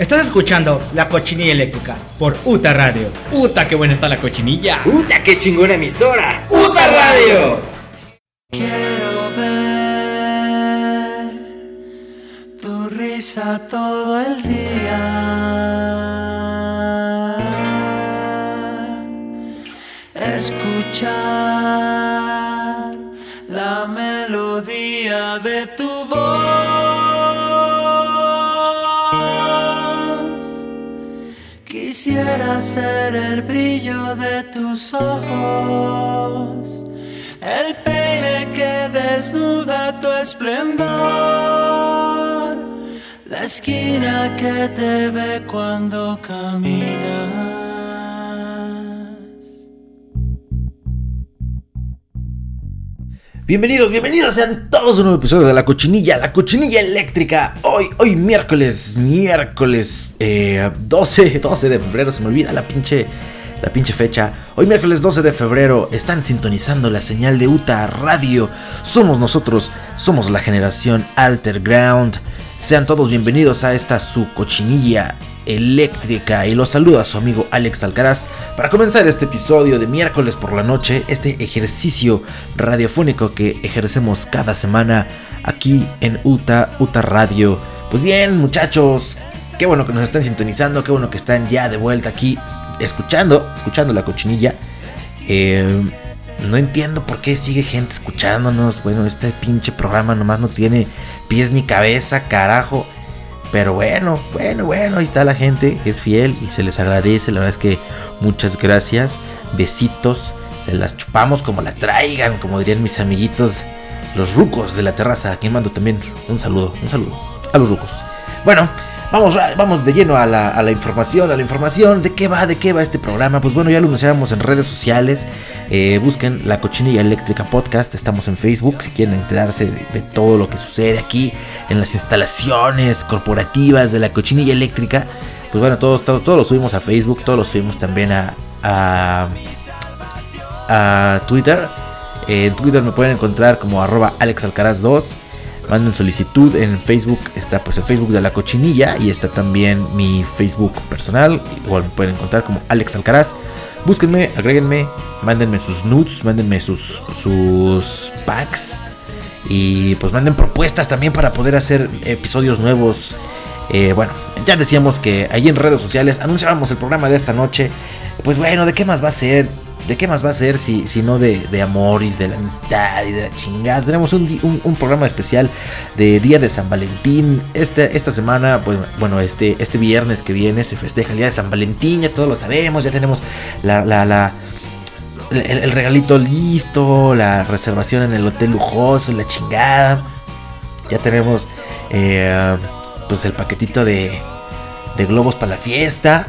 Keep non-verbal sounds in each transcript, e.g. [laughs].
Estás escuchando La Cochinilla Eléctrica por UTA Radio. ¡Uta, qué buena está la cochinilla! ¡Uta, qué chingona emisora! ¡Uta Radio! Quiero ver tu risa todo el día. Escuchar la melodía de tu voz. Quisiera ser el brillo de tus ojos, el peine que desnuda tu esplendor, la esquina que te ve cuando caminas. Bienvenidos, bienvenidos sean todos a un nuevo episodio de La Cochinilla, La Cochinilla Eléctrica. Hoy, hoy miércoles, miércoles eh, 12, 12 [laughs] de febrero, se me olvida la pinche, la pinche fecha. Hoy miércoles 12 de febrero están sintonizando la señal de UTA Radio. Somos nosotros, somos la generación Alter Ground. Sean todos bienvenidos a esta su cochinilla eléctrica y los saluda su amigo Alex Alcaraz para comenzar este episodio de miércoles por la noche, este ejercicio radiofónico que ejercemos cada semana aquí en UTA, UTA Radio. Pues bien muchachos, qué bueno que nos están sintonizando, qué bueno que están ya de vuelta aquí escuchando, escuchando la cochinilla. Eh, no entiendo por qué sigue gente escuchándonos. Bueno, este pinche programa nomás no tiene pies ni cabeza, carajo. Pero bueno, bueno, bueno, ahí está la gente que es fiel y se les agradece. La verdad es que muchas gracias. Besitos. Se las chupamos como la traigan, como dirían mis amiguitos, los rucos de la terraza. Aquí mando también un saludo, un saludo a los rucos. Bueno, vamos, vamos de lleno a la, información, a la información. ¿De qué va? ¿De qué va este programa? Pues bueno, ya lo anunciamos en redes sociales. Eh, busquen la cochinilla eléctrica podcast. Estamos en Facebook si quieren enterarse de, todo lo que sucede aquí en las instalaciones corporativas de la cochinilla eléctrica. Pues bueno, todos todo, todo lo subimos a Facebook, todos lo subimos también a, a, Twitter. En Twitter me pueden encontrar como arroba alexalcaraz2. Manden solicitud en Facebook, está pues el Facebook de la cochinilla y está también mi Facebook personal. Igual me pueden encontrar como Alex Alcaraz. Búsquenme, agréguenme, mándenme sus nudes, mándenme sus, sus packs. Y pues manden propuestas también para poder hacer episodios nuevos. Eh, bueno, ya decíamos que ahí en redes sociales anunciábamos el programa de esta noche. Pues bueno, ¿de qué más va a ser? ¿De qué más va a ser si, si no de, de, amor y de la amistad y de la chingada? Tenemos un, un, un, programa especial de Día de San Valentín. Esta semana, pues bueno, este, este viernes que viene se festeja el Día de San Valentín, ya todos lo sabemos, ya tenemos la, la, la el, el, regalito listo, la reservación en el hotel lujoso, la chingada. Ya tenemos eh, pues el paquetito de, de globos para la fiesta.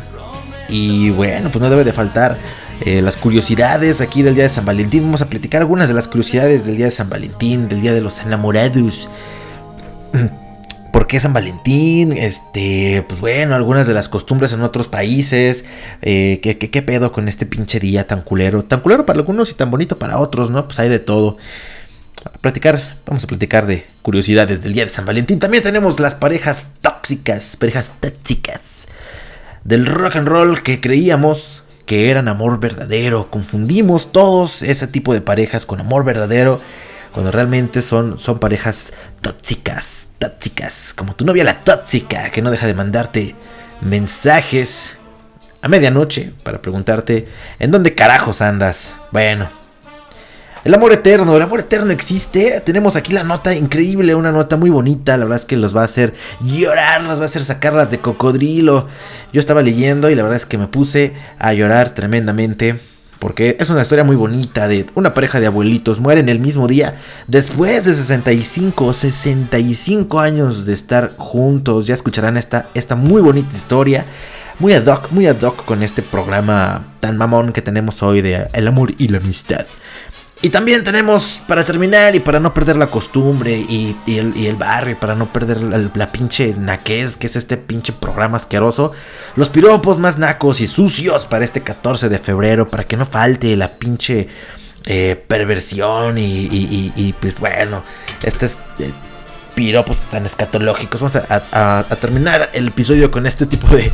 Y bueno, pues no debe de faltar eh, las curiosidades aquí del día de San Valentín. Vamos a platicar algunas de las curiosidades del día de San Valentín, del día de los enamorados. ¿Por qué San Valentín? Este, pues bueno, algunas de las costumbres en otros países. Eh, ¿qué, qué, qué pedo con este pinche día tan culero? Tan culero para algunos y tan bonito para otros, ¿no? Pues hay de todo. Platicar, vamos a platicar de curiosidades del día de San Valentín. También tenemos las parejas tóxicas, parejas tóxicas del rock and roll que creíamos que eran amor verdadero. Confundimos todos ese tipo de parejas con amor verdadero cuando realmente son, son parejas tóxicas, tóxicas, como tu novia la tóxica que no deja de mandarte mensajes a medianoche para preguntarte en dónde carajos andas. Bueno, el amor eterno, el amor eterno existe. Tenemos aquí la nota increíble, una nota muy bonita. La verdad es que los va a hacer llorar, los va a hacer sacarlas de cocodrilo. Yo estaba leyendo y la verdad es que me puse a llorar tremendamente. Porque es una historia muy bonita de una pareja de abuelitos mueren el mismo día después de 65, 65 años de estar juntos. Ya escucharán esta, esta muy bonita historia. Muy ad hoc, muy ad hoc con este programa tan mamón que tenemos hoy de el amor y la amistad. Y también tenemos, para terminar y para no perder la costumbre y, el, barrio, para no perder la, pinche naquez, que es este pinche programa asqueroso, los piropos más nacos y sucios para este 14 de febrero, para que no falte la pinche eh, perversión y, y, pues bueno, este es, eh, piropos tan escatológicos. Vamos a terminar el episodio con este tipo de,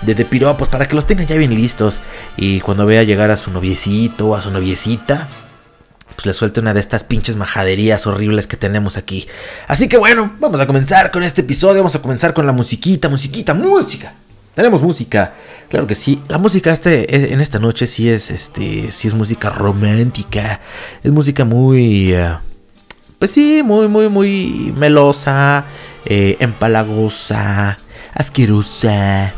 de, de piropos para que los tengan ya bien listos. Y cuando vea llegar a su noviecito o a su noviecita, pues le suelte una de estas pinches majaderías horribles que tenemos aquí. Así que bueno, vamos a comenzar con este episodio. Vamos a comenzar con la musiquita, musiquita, música. Tenemos música, claro que sí. La música este, en esta noche sí es, este, sí es música romántica. Es música muy, eh, pues sí, muy, muy, muy melosa, eh, empalagosa, asquerosa,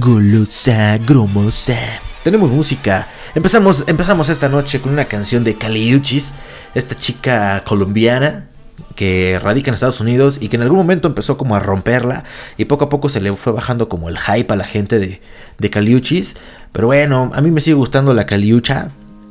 golosa, gromosa. Tenemos música. Empezamos, empezamos esta noche con una canción de Caliuchis, esta chica colombiana que radica en Estados Unidos y que en algún momento empezó como a romperla y poco a poco se le fue bajando como el hype a la gente de, de Caliuchis. Pero bueno, a mí me sigue gustando la Caliucha.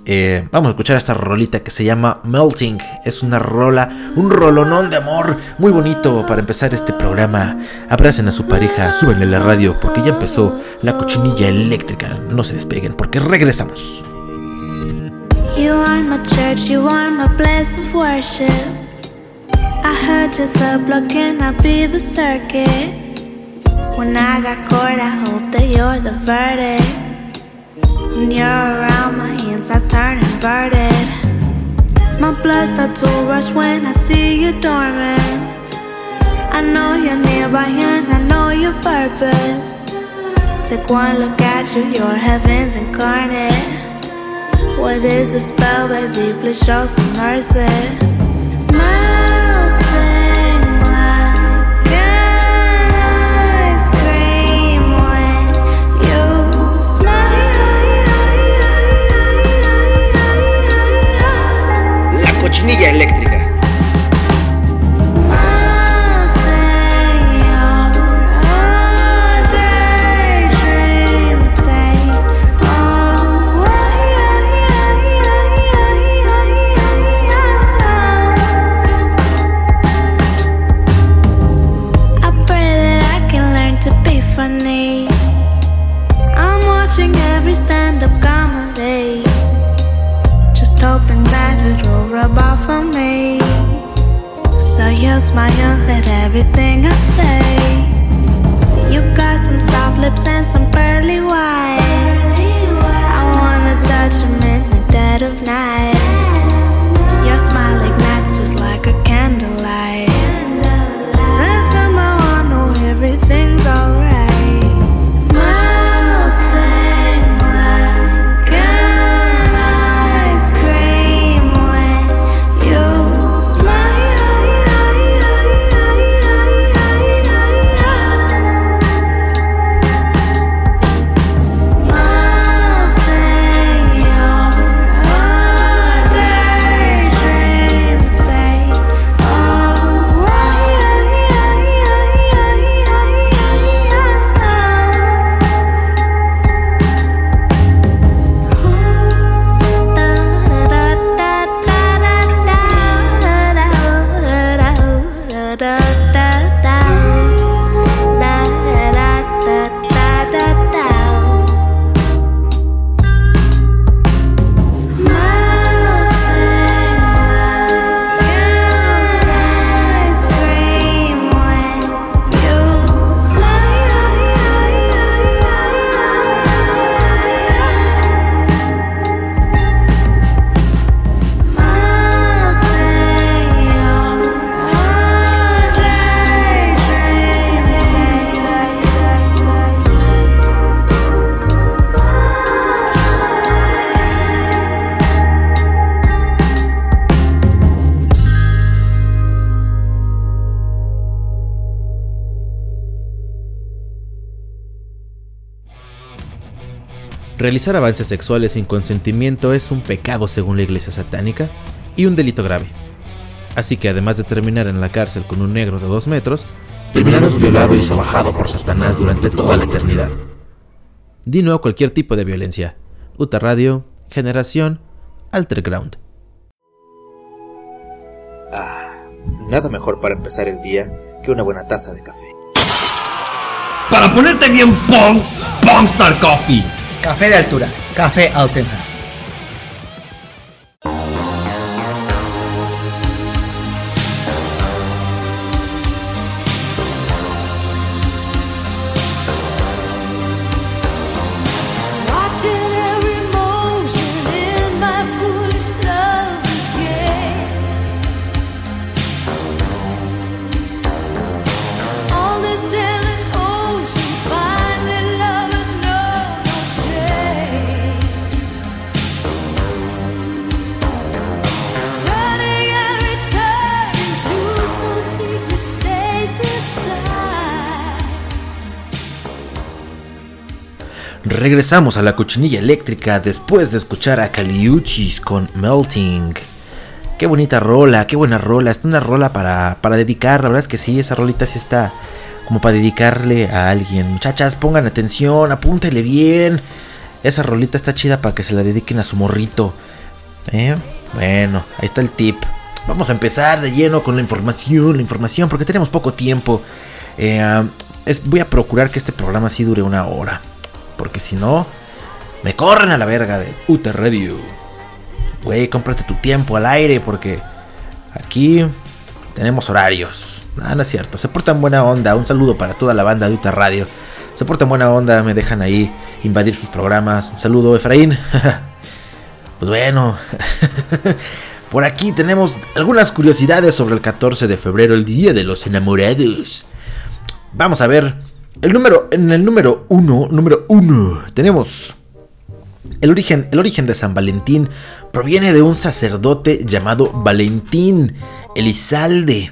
Eh, vamos a escuchar esta rolita que se llama Melting. Es una rola, un rolonón de amor muy bonito para empezar este programa. Abracen a su pareja, súbenle la radio porque ya empezó la cochinilla eléctrica. No se despeguen porque regresamos. You are my church, you are my place of worship. I heard the block, be the circuit? When I got caught, I hope that you're the verdict. When you're around, my insides turn inverted. My blood starts to rush when I see you dormant. I know you're nearby and I know your purpose. Take one look at you, you're heaven's incarnate. What is the spell, baby? Please show some mercy. Melting smile. La cochinilla eléctrica. Smile at everything I say. You got some soft lips and some pearly white. I wanna touch 'em in the dead of night. Realizar avances sexuales sin consentimiento es un pecado según la iglesia satánica y un delito grave. Así que además de terminar en la cárcel con un negro de dos metros, terminarás violado y sobajado por Satanás durante toda la eternidad. Di no a cualquier tipo de violencia. Uta Radio, Generación, Alterground. Ah, nada mejor para empezar el día que una buena taza de café. Para ponerte bien pong, Pongstar Coffee. Café de altura, café Altenra. Regresamos a la cochinilla eléctrica después de escuchar a Caliuchis con Melting. Qué bonita rola, qué buena rola. Es una rola para, para dedicar. La verdad es que sí, esa rolita sí está como para dedicarle a alguien. Muchachas, pongan atención, apúntele bien. Esa rolita está chida para que se la dediquen a su morrito. ¿Eh? Bueno, ahí está el tip. Vamos a empezar de lleno con la información, la información, porque tenemos poco tiempo. Eh, voy a procurar que este programa sí dure una hora. Porque si no, me corren a la verga de UT Radio. Güey, cómprate tu tiempo al aire porque aquí tenemos horarios. Ah, no es cierto. Se portan buena onda. Un saludo para toda la banda de UTA Radio. Se portan buena onda. Me dejan ahí invadir sus programas. Un saludo, Efraín. [laughs] pues bueno. [laughs] Por aquí tenemos algunas curiosidades sobre el 14 de febrero, el Día de los Enamorados. Vamos a ver. El número, en el número 1, número 1, tenemos el origen, el origen de San Valentín proviene de un sacerdote llamado Valentín Elizalde,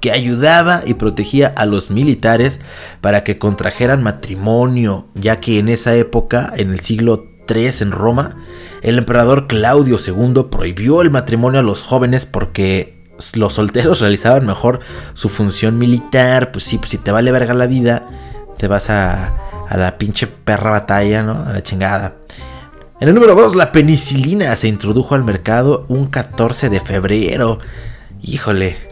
que ayudaba y protegía a los militares para que contrajeran matrimonio, ya que en esa época, en el siglo III en Roma, el emperador Claudio II prohibió el matrimonio a los jóvenes porque los solteros realizaban mejor su función militar. Pues sí, pues si te vale verga la vida, te vas a, a la pinche perra batalla, ¿no? A la chingada. En el número 2, la penicilina se introdujo al mercado un 14 de febrero. Híjole.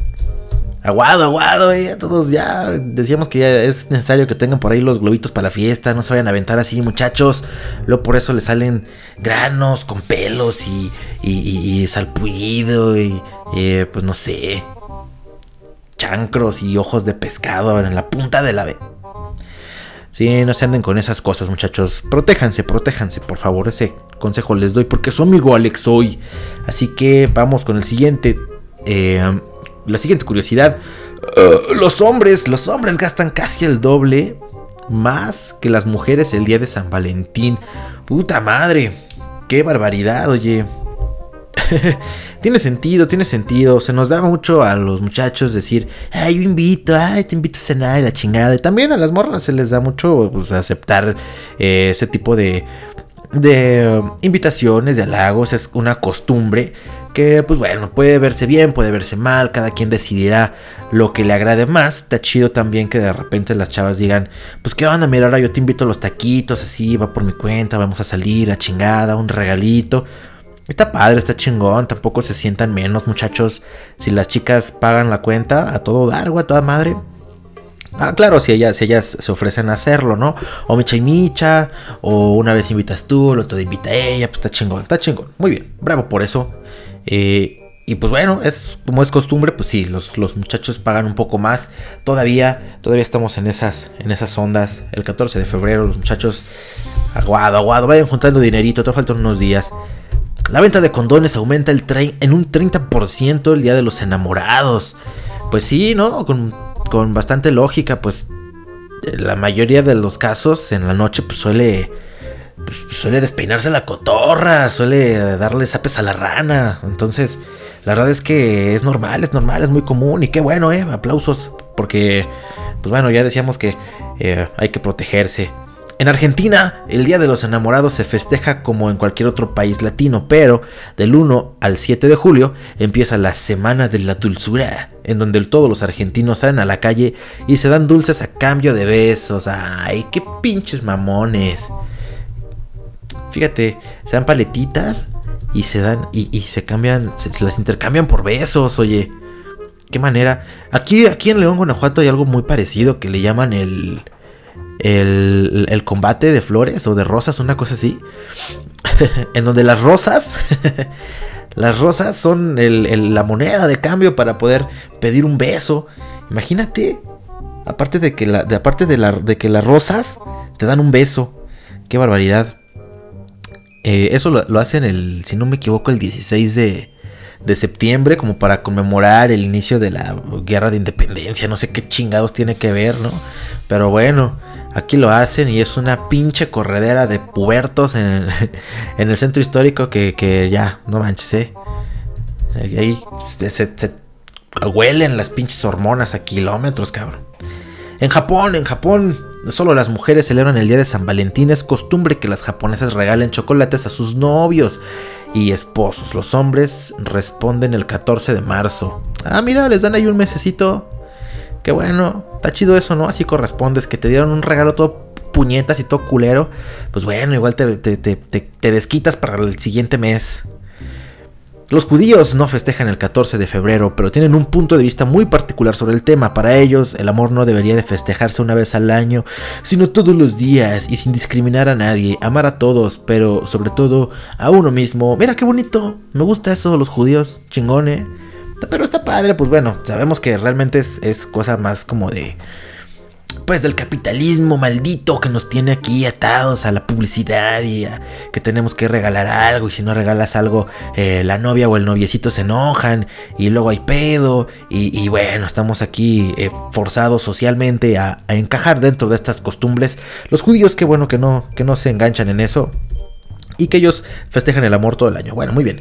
Aguado, aguado, eh. Todos ya decíamos que ya es necesario que tengan por ahí los globitos para la fiesta. No se vayan a aventar así, muchachos. Luego por eso le salen granos con pelos y, y, y, salpullido y, pues no sé. Chancros y ojos de pescado en la punta de la... Sí, no se anden con esas cosas, muchachos. Protéjanse, protéjanse, por favor. Ese consejo les doy porque su amigo Alex hoy. Así que vamos con el siguiente. Eh, la siguiente curiosidad. Uh, los hombres, los hombres gastan casi el doble más que las mujeres el día de San Valentín. Puta madre. Qué barbaridad, oye. [laughs] tiene sentido, tiene sentido. Se nos da mucho a los muchachos decir, ay, yo invito, ay, te invito a cenar y la chingada. Y también a las morras se les da mucho pues, aceptar eh, ese tipo de, de um, invitaciones, de halagos. Es una costumbre que, pues bueno, puede verse bien, puede verse mal. Cada quien decidirá lo que le agrade más. Está chido también que de repente las chavas digan, pues qué onda, mira, ahora yo te invito a los taquitos, así, va por mi cuenta, vamos a salir a chingada, un regalito. Está padre, está chingón, tampoco se sientan menos muchachos si las chicas pagan la cuenta a todo dar, a toda madre. Ah, claro, si ellas, si ellas se ofrecen a hacerlo, ¿no? O micha y micha, o una vez invitas tú, el otro invita a ella, pues está chingón, está chingón. Muy bien, bravo por eso. Eh, y pues bueno, es como es costumbre, pues sí, los, los, muchachos pagan un poco más. Todavía, todavía estamos en esas, en esas ondas. El 14 de febrero, los muchachos, aguado, aguado, vayan juntando dinerito, te faltan unos días. La venta de condones aumenta el en un 30% el día de los enamorados. Pues sí, ¿no? Con, con, bastante lógica, pues la mayoría de los casos en la noche pues suele pues, suele despeinarse la cotorra, suele darle zapes a la rana. Entonces, la verdad es que es normal, es normal, es muy común y qué bueno, ¿eh? Aplausos, porque pues bueno, ya decíamos que eh, hay que protegerse. En Argentina, el Día de los Enamorados se festeja como en cualquier otro país latino, pero del 1 al 7 de julio empieza la Semana de la Dulzura, en donde todos los argentinos salen a la calle y se dan dulces a cambio de besos. ¡Ay, qué pinches mamones! Fíjate, se dan paletitas y se dan y, se cambian, se, las intercambian por besos, oye. Qué manera. Aquí, aquí en León, Guanajuato hay algo muy parecido que le llaman el el, combate de flores o de rosas, una cosa así. [laughs] en donde las rosas, [laughs] las rosas son la moneda de cambio para poder pedir un beso. Imagínate, aparte de que, la, aparte de, la, de que las rosas te dan un beso. Qué barbaridad. Eh, eso lo, hacen el, si no me equivoco, el 16 de, de septiembre, como para conmemorar el inicio de la guerra de independencia. No sé qué chingados tiene que ver, ¿no? Pero bueno, Aquí lo hacen y es una pinche corredera de puertos en, el [laughs] centro histórico que, ya, no manches, ¿eh? Ahí se, huelen las pinches hormonas a kilómetros, cabrón. En Japón, en Japón, solo las mujeres celebran el día de San Valentín. Es costumbre que las japonesas regalen chocolates a sus novios y esposos. Los hombres responden el 14 de marzo. Ah, mira, les dan ahí un mesecito. Qué bueno, está chido eso, ¿no? Así correspondes, que te dieron un regalo todo puñetas y todo culero. Pues bueno, igual te, te, te, te desquitas para el siguiente mes. Los judíos no festejan el 14 de febrero, pero tienen un punto de vista muy particular sobre el tema. Para ellos, el amor no debería de festejarse una vez al año, sino todos los días y sin discriminar a nadie, amar a todos, pero sobre todo a uno mismo. Mira qué bonito, me gusta eso, los judíos, chingone. Pero está padre, pues bueno, sabemos que realmente es, es cosa más como de pues del capitalismo maldito que nos tiene aquí atados a la publicidad y a que tenemos que regalar algo y si no regalas algo eh, la novia o el noviecito se enojan y luego hay pedo y, bueno estamos aquí eh, forzados socialmente a, a, encajar dentro de estas costumbres. Los judíos qué bueno que no que no se enganchan en eso y que ellos festejan el amor todo el año. Bueno muy bien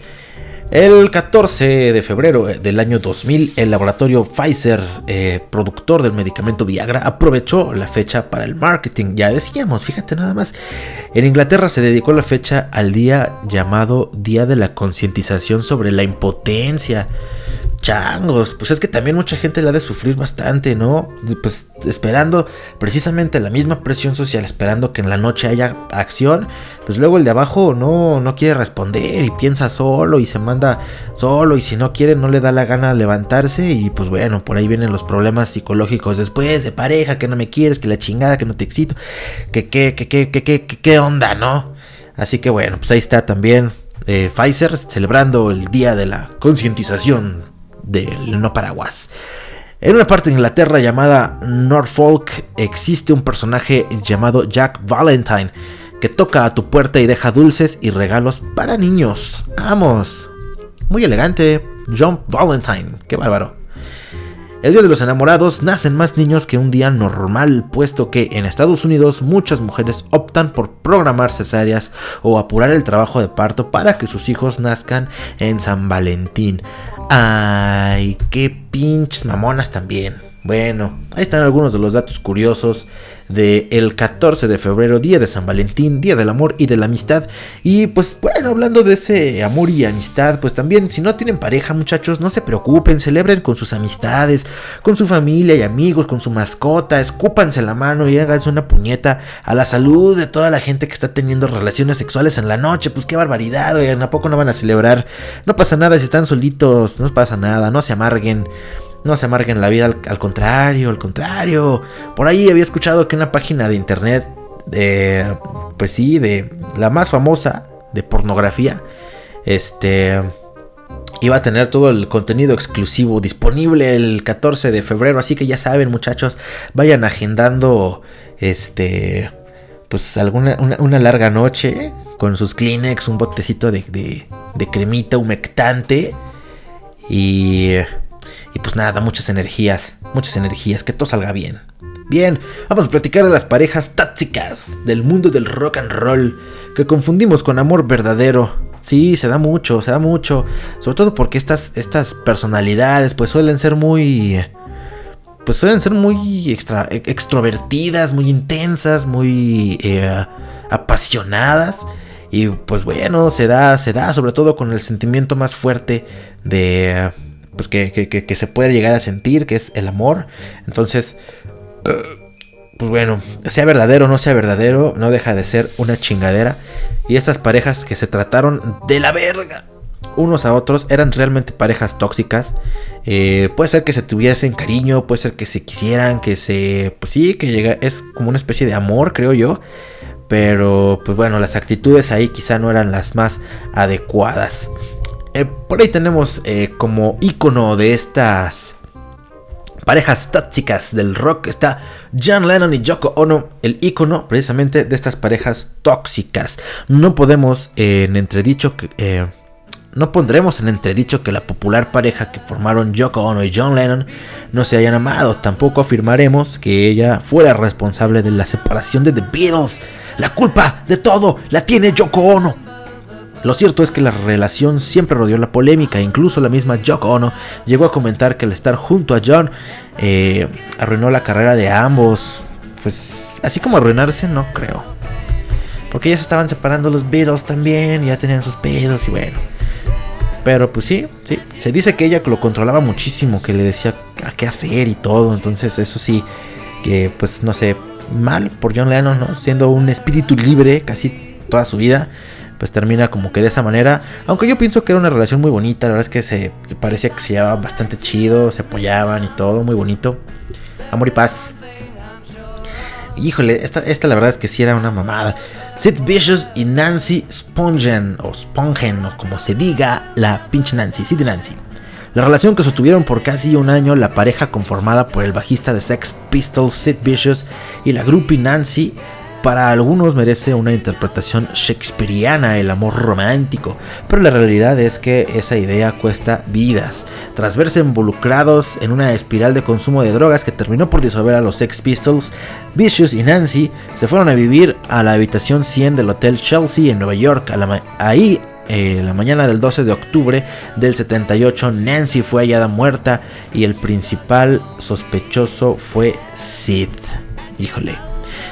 el 14 de febrero del año 2000, el laboratorio Pfizer, eh, productor del medicamento Viagra, aprovechó la fecha para el marketing. Ya decíamos, fíjate nada más. En Inglaterra se dedicó la fecha al día llamado Día de la Concientización sobre la Impotencia changos, pues es que también mucha gente la ha de sufrir bastante, ¿no? Pues esperando precisamente la misma presión social, esperando que en la noche haya acción, pues luego el de abajo no, no quiere responder y piensa solo y se manda solo y si no quiere no le da la gana levantarse y pues bueno, por ahí vienen los problemas psicológicos después de pareja, que no me quieres, que la chingada, que no te excito, que qué, que qué, que qué, que qué onda, ¿no? Así que bueno, pues ahí está también eh, Pfizer celebrando el día de la concientización del no paraguas. En una parte de Inglaterra llamada Norfolk existe un personaje llamado Jack Valentine que toca a tu puerta y deja dulces y regalos para niños. Vamos. Muy elegante. John Valentine. Qué bárbaro. El Día de los Enamorados nacen más niños que un día normal, puesto que en Estados Unidos muchas mujeres optan por programar cesáreas o apurar el trabajo de parto para que sus hijos nazcan en San Valentín. Ay, qué pinches mamonas también. Bueno, ahí están algunos de los datos curiosos del el 14 de febrero, día de San Valentín, día del amor y de la amistad. Y pues bueno, hablando de ese amor y amistad, pues también si no tienen pareja muchachos, no se preocupen, celebren con sus amistades, con su familia y amigos, con su mascota, escúpanse la mano y háganse una puñeta a la salud de toda la gente que está teniendo relaciones sexuales en la noche. Pues qué barbaridad, oigan, ¿a poco no van a celebrar? No pasa nada si están solitos, no pasa nada, no se amarguen. No se amarguen la vida, al, contrario, al contrario. Por ahí había escuchado que una página de internet, de, pues sí, de la más famosa de pornografía, este, iba a tener todo el contenido exclusivo disponible el 14 de febrero. Así que ya saben, muchachos, vayan agendando, este, pues alguna una, larga noche con sus Kleenex, un botecito de, de, de cremita humectante y y pues nada, muchas energías, muchas energías, que todo salga bien. Bien, vamos a platicar de las parejas tácticas del mundo del rock and roll, que confundimos con amor verdadero. Sí, se da mucho, se da mucho. Sobre todo porque estas, estas personalidades pues suelen ser muy... Pues suelen ser muy extra, extrovertidas, muy intensas, muy eh, apasionadas. Y pues bueno, se da, se da sobre todo con el sentimiento más fuerte de, pues que, se puede llegar a sentir, que es el amor. Entonces, pues bueno, sea verdadero o no sea verdadero, no deja de ser una chingadera. Y estas parejas que se trataron de la verga unos a otros eran realmente parejas tóxicas. Eh, puede ser que se tuviesen cariño, puede ser que se quisieran, que se. Pues sí, que llega, es como una especie de amor, creo yo. Pero, pues bueno, las actitudes ahí quizá no eran las más adecuadas. Eh, por ahí tenemos eh, como icono de estas parejas tóxicas del rock está John Lennon y Yoko Ono, el icono precisamente de estas parejas tóxicas. No podemos en entredicho que eh, no pondremos en entredicho que la popular pareja que formaron Yoko Ono y John Lennon no se hayan amado. Tampoco afirmaremos que ella fuera responsable de la separación de The Beatles. La culpa de todo la tiene Yoko Ono. Lo cierto es que la relación siempre rodeó la polémica, incluso la misma Yoko Ono llegó a comentar que el estar junto a John eh, arruinó la carrera de ambos. pues así como arruinarse, no creo. Porque ya se estaban separando los Beatles también, ya tenían sus pedos y bueno. Pero pues sí, sí. Se dice que ella lo controlaba muchísimo, que le decía a qué hacer y todo. Entonces eso sí, que pues no sé, mal por John Lennon, ¿no? Siendo un espíritu libre casi toda su vida. Pues termina como que de esa manera. Aunque yo pienso que era una relación muy bonita. La verdad es que se, parecía que se llevaban bastante chido. Se apoyaban y todo. Muy bonito. Amor y paz. Híjole, esta, esta la verdad es que sí era una mamada. Sid Vicious y Nancy Spongen, o Spongen, o como se diga, la pinche Nancy, Sid y Nancy. La relación que sostuvieron por casi un año la pareja conformada por el bajista de Sex Pistols Sid Vicious y la groupie Nancy para algunos merece una interpretación shakespeariana el amor romántico, pero la realidad es que esa idea cuesta vidas. Tras verse involucrados en una espiral de consumo de drogas que terminó por disolver a los Sex Pistols, Vicious y Nancy se fueron a vivir a la habitación 100 del Hotel Chelsea en Nueva York. ahí eh, la mañana del 12 de octubre del 78 Nancy fue hallada muerta y el principal sospechoso fue Sid. Híjole.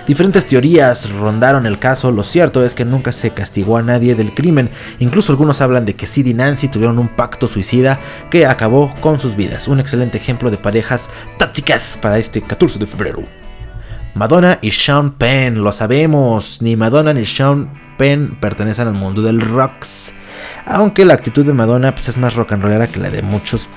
Diferentes teorías rondaron el caso, lo cierto es que nunca se castigó a nadie del crimen, incluso algunos hablan de que Sid y Nancy tuvieron un pacto suicida que acabó con sus vidas, un excelente ejemplo de parejas tácticas para este 14 de febrero. Madonna y Sean Penn, lo sabemos, ni Madonna ni Sean Penn pertenecen al mundo del rocks. Aunque la actitud de Madonna pues, es más rock and rollera que la de muchos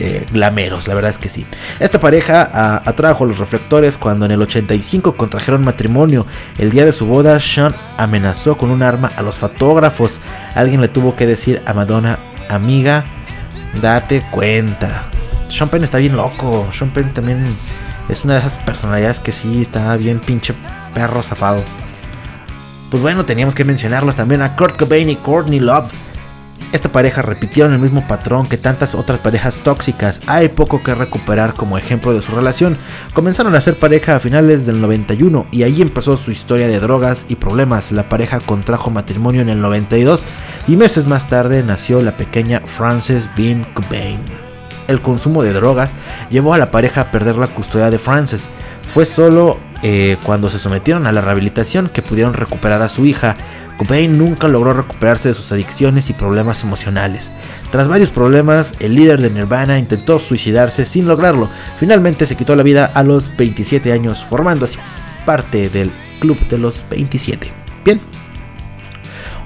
eh, glameros, la verdad es que sí. Esta pareja atrajo los reflectores cuando en el 85 contrajeron matrimonio. El día de su boda, Sean amenazó con un arma a los fotógrafos. Alguien le tuvo que decir a Madonna, amiga, date cuenta. Sean Penn está bien loco. Sean Penn también es una de esas personalidades que sí está bien pinche perro zafado. Pues bueno, teníamos que mencionarlos también a Kurt Cobain y Courtney Love esta pareja repitieron el mismo patrón que tantas otras parejas tóxicas. Hay poco que recuperar como ejemplo de su relación. Comenzaron a ser pareja a finales del 91 y ahí empezó su historia de drogas y problemas. La pareja contrajo matrimonio en el 92 y meses más tarde nació la pequeña Frances Bean Cobain. El consumo de drogas llevó a la pareja a perder la custodia de Frances. Fue solo eh, cuando se sometieron a la rehabilitación que pudieron recuperar a su hija Cobain nunca logró recuperarse de sus adicciones y problemas emocionales. Tras varios problemas, el líder de Nirvana intentó suicidarse sin lograrlo. Finalmente se quitó la vida a los 27 años, formando así parte del Club de los 27. Bien.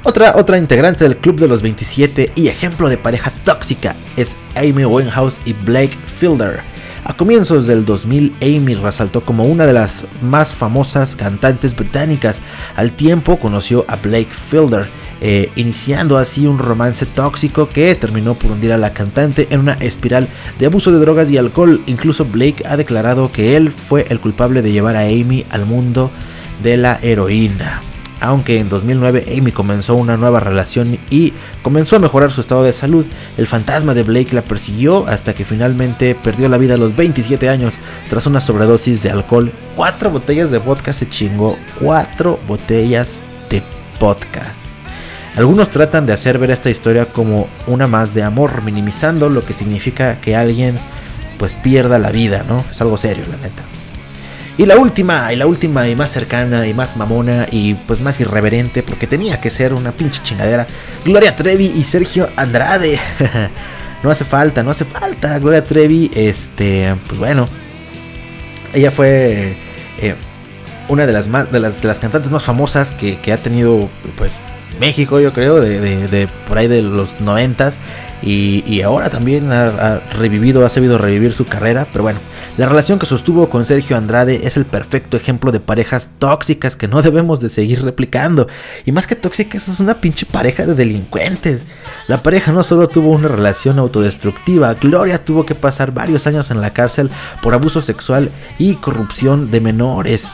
Otra, otra integrante del Club de los 27 y ejemplo de pareja tóxica es Amy Winehouse y Blake Fielder. A comienzos del 2000, Amy resaltó como una de las más famosas cantantes británicas. Al tiempo conoció a Blake Fielder, eh, iniciando así un romance tóxico que terminó por hundir a la cantante en una espiral de abuso de drogas y alcohol. Incluso Blake ha declarado que él fue el culpable de llevar a Amy al mundo de la heroína aunque en 2009 Amy comenzó una nueva relación y comenzó a mejorar su estado de salud, el fantasma de Blake la persiguió hasta que finalmente perdió la vida a los 27 años tras una sobredosis de alcohol. Cuatro botellas de vodka se chingó, cuatro botellas de vodka. Algunos tratan de hacer ver esta historia como una más de amor, minimizando lo que significa que alguien pues pierda la vida, ¿no? Es algo serio, la neta. Y la última, y la última, y más cercana, y más mamona, y pues más irreverente, porque tenía que ser una pinche chingadera. Gloria Trevi y Sergio Andrade. [laughs] no hace falta, no hace falta. Gloria Trevi, este, pues bueno. Ella fue eh, una de las, más, de las, de las cantantes más famosas que, ha tenido, pues, México, yo creo, de, por ahí de los noventas. Y, y ahora también ha, ha revivido, ha sabido revivir su carrera, pero bueno. La relación que sostuvo con Sergio Andrade es el perfecto ejemplo de parejas tóxicas que no debemos de seguir replicando. Y más que tóxicas, es una pinche pareja de delincuentes. La pareja no solo tuvo una relación autodestructiva, Gloria tuvo que pasar varios años en la cárcel por abuso sexual y corrupción de menores.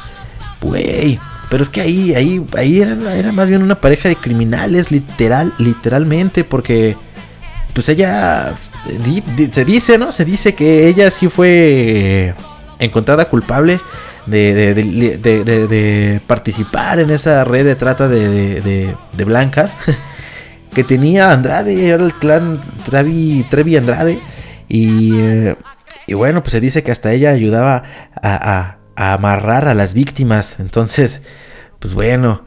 Güey, pero es que ahí, ahí, ahí era, era más bien una pareja de criminales, literal, literalmente, porque pues ella se dice, ¿no? Se dice que ella sí fue encontrada culpable de, participar en esa red de trata de, blancas [laughs] que tenía Andrade, era el clan Trevi, Trevi Andrade. Y, y, bueno, pues se dice que hasta ella ayudaba a, a amarrar a las víctimas. Entonces, pues bueno,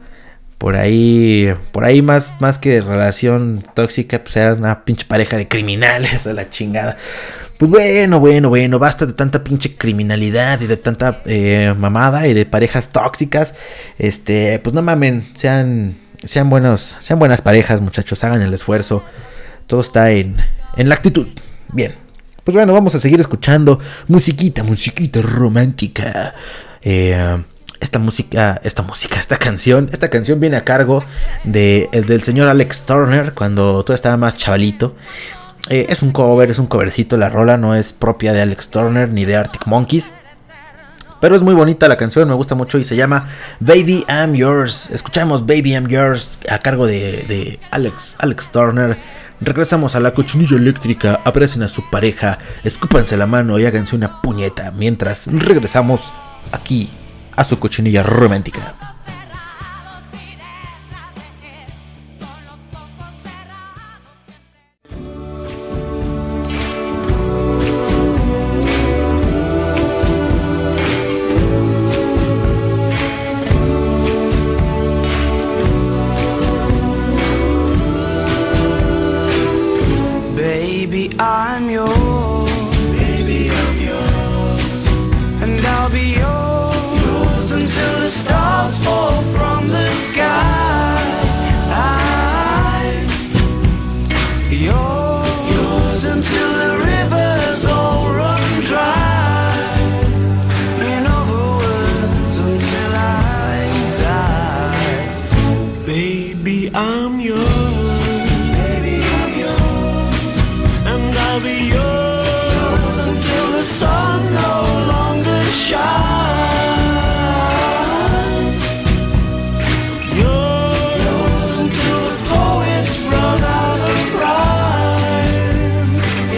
por ahí, por ahí más, más que relación tóxica, pues era una pinche pareja de criminales [laughs] a la chingada. Pues bueno, bueno, bueno, basta de tanta pinche criminalidad y de tanta eh, mamada y de parejas tóxicas. Este, pues no mamen, sean, sean buenos, sean buenas parejas, muchachos, hagan el esfuerzo. Todo está en, en la actitud. Bien. Pues bueno, vamos a seguir escuchando musiquita, musiquita romántica. Eh, esta música, esta música, esta canción, esta canción viene a cargo de, del señor Alex Turner cuando todo estaba más chavalito. Eh, es un cover, es un covercito, la rola no es propia de Alex Turner ni de Arctic Monkeys. Pero es muy bonita la canción, me gusta mucho y se llama Baby I'm Yours. Escuchamos Baby I'm Yours a cargo de, de Alex, Alex Turner. Regresamos a la cochinilla eléctrica, abracen a su pareja, escúpanse la mano y háganse una puñeta. Mientras regresamos aquí a su cochinilla romántica. Baby, I'm yours. Baby, I'm yours. Baby, I'm yours. And I'll be yours until the sun no longer shines. Yours until the poets run out of rhyme.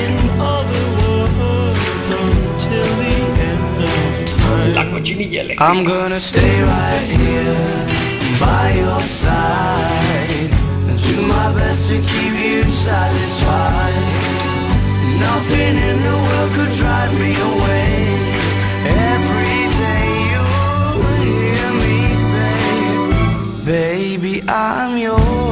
In other words, until the end of time. La. I'm gonna stay right here by your side and do my best to keep you satisfied. Nothing in the world could drive me away. Every day you'll hear me say, Baby, I'm yours.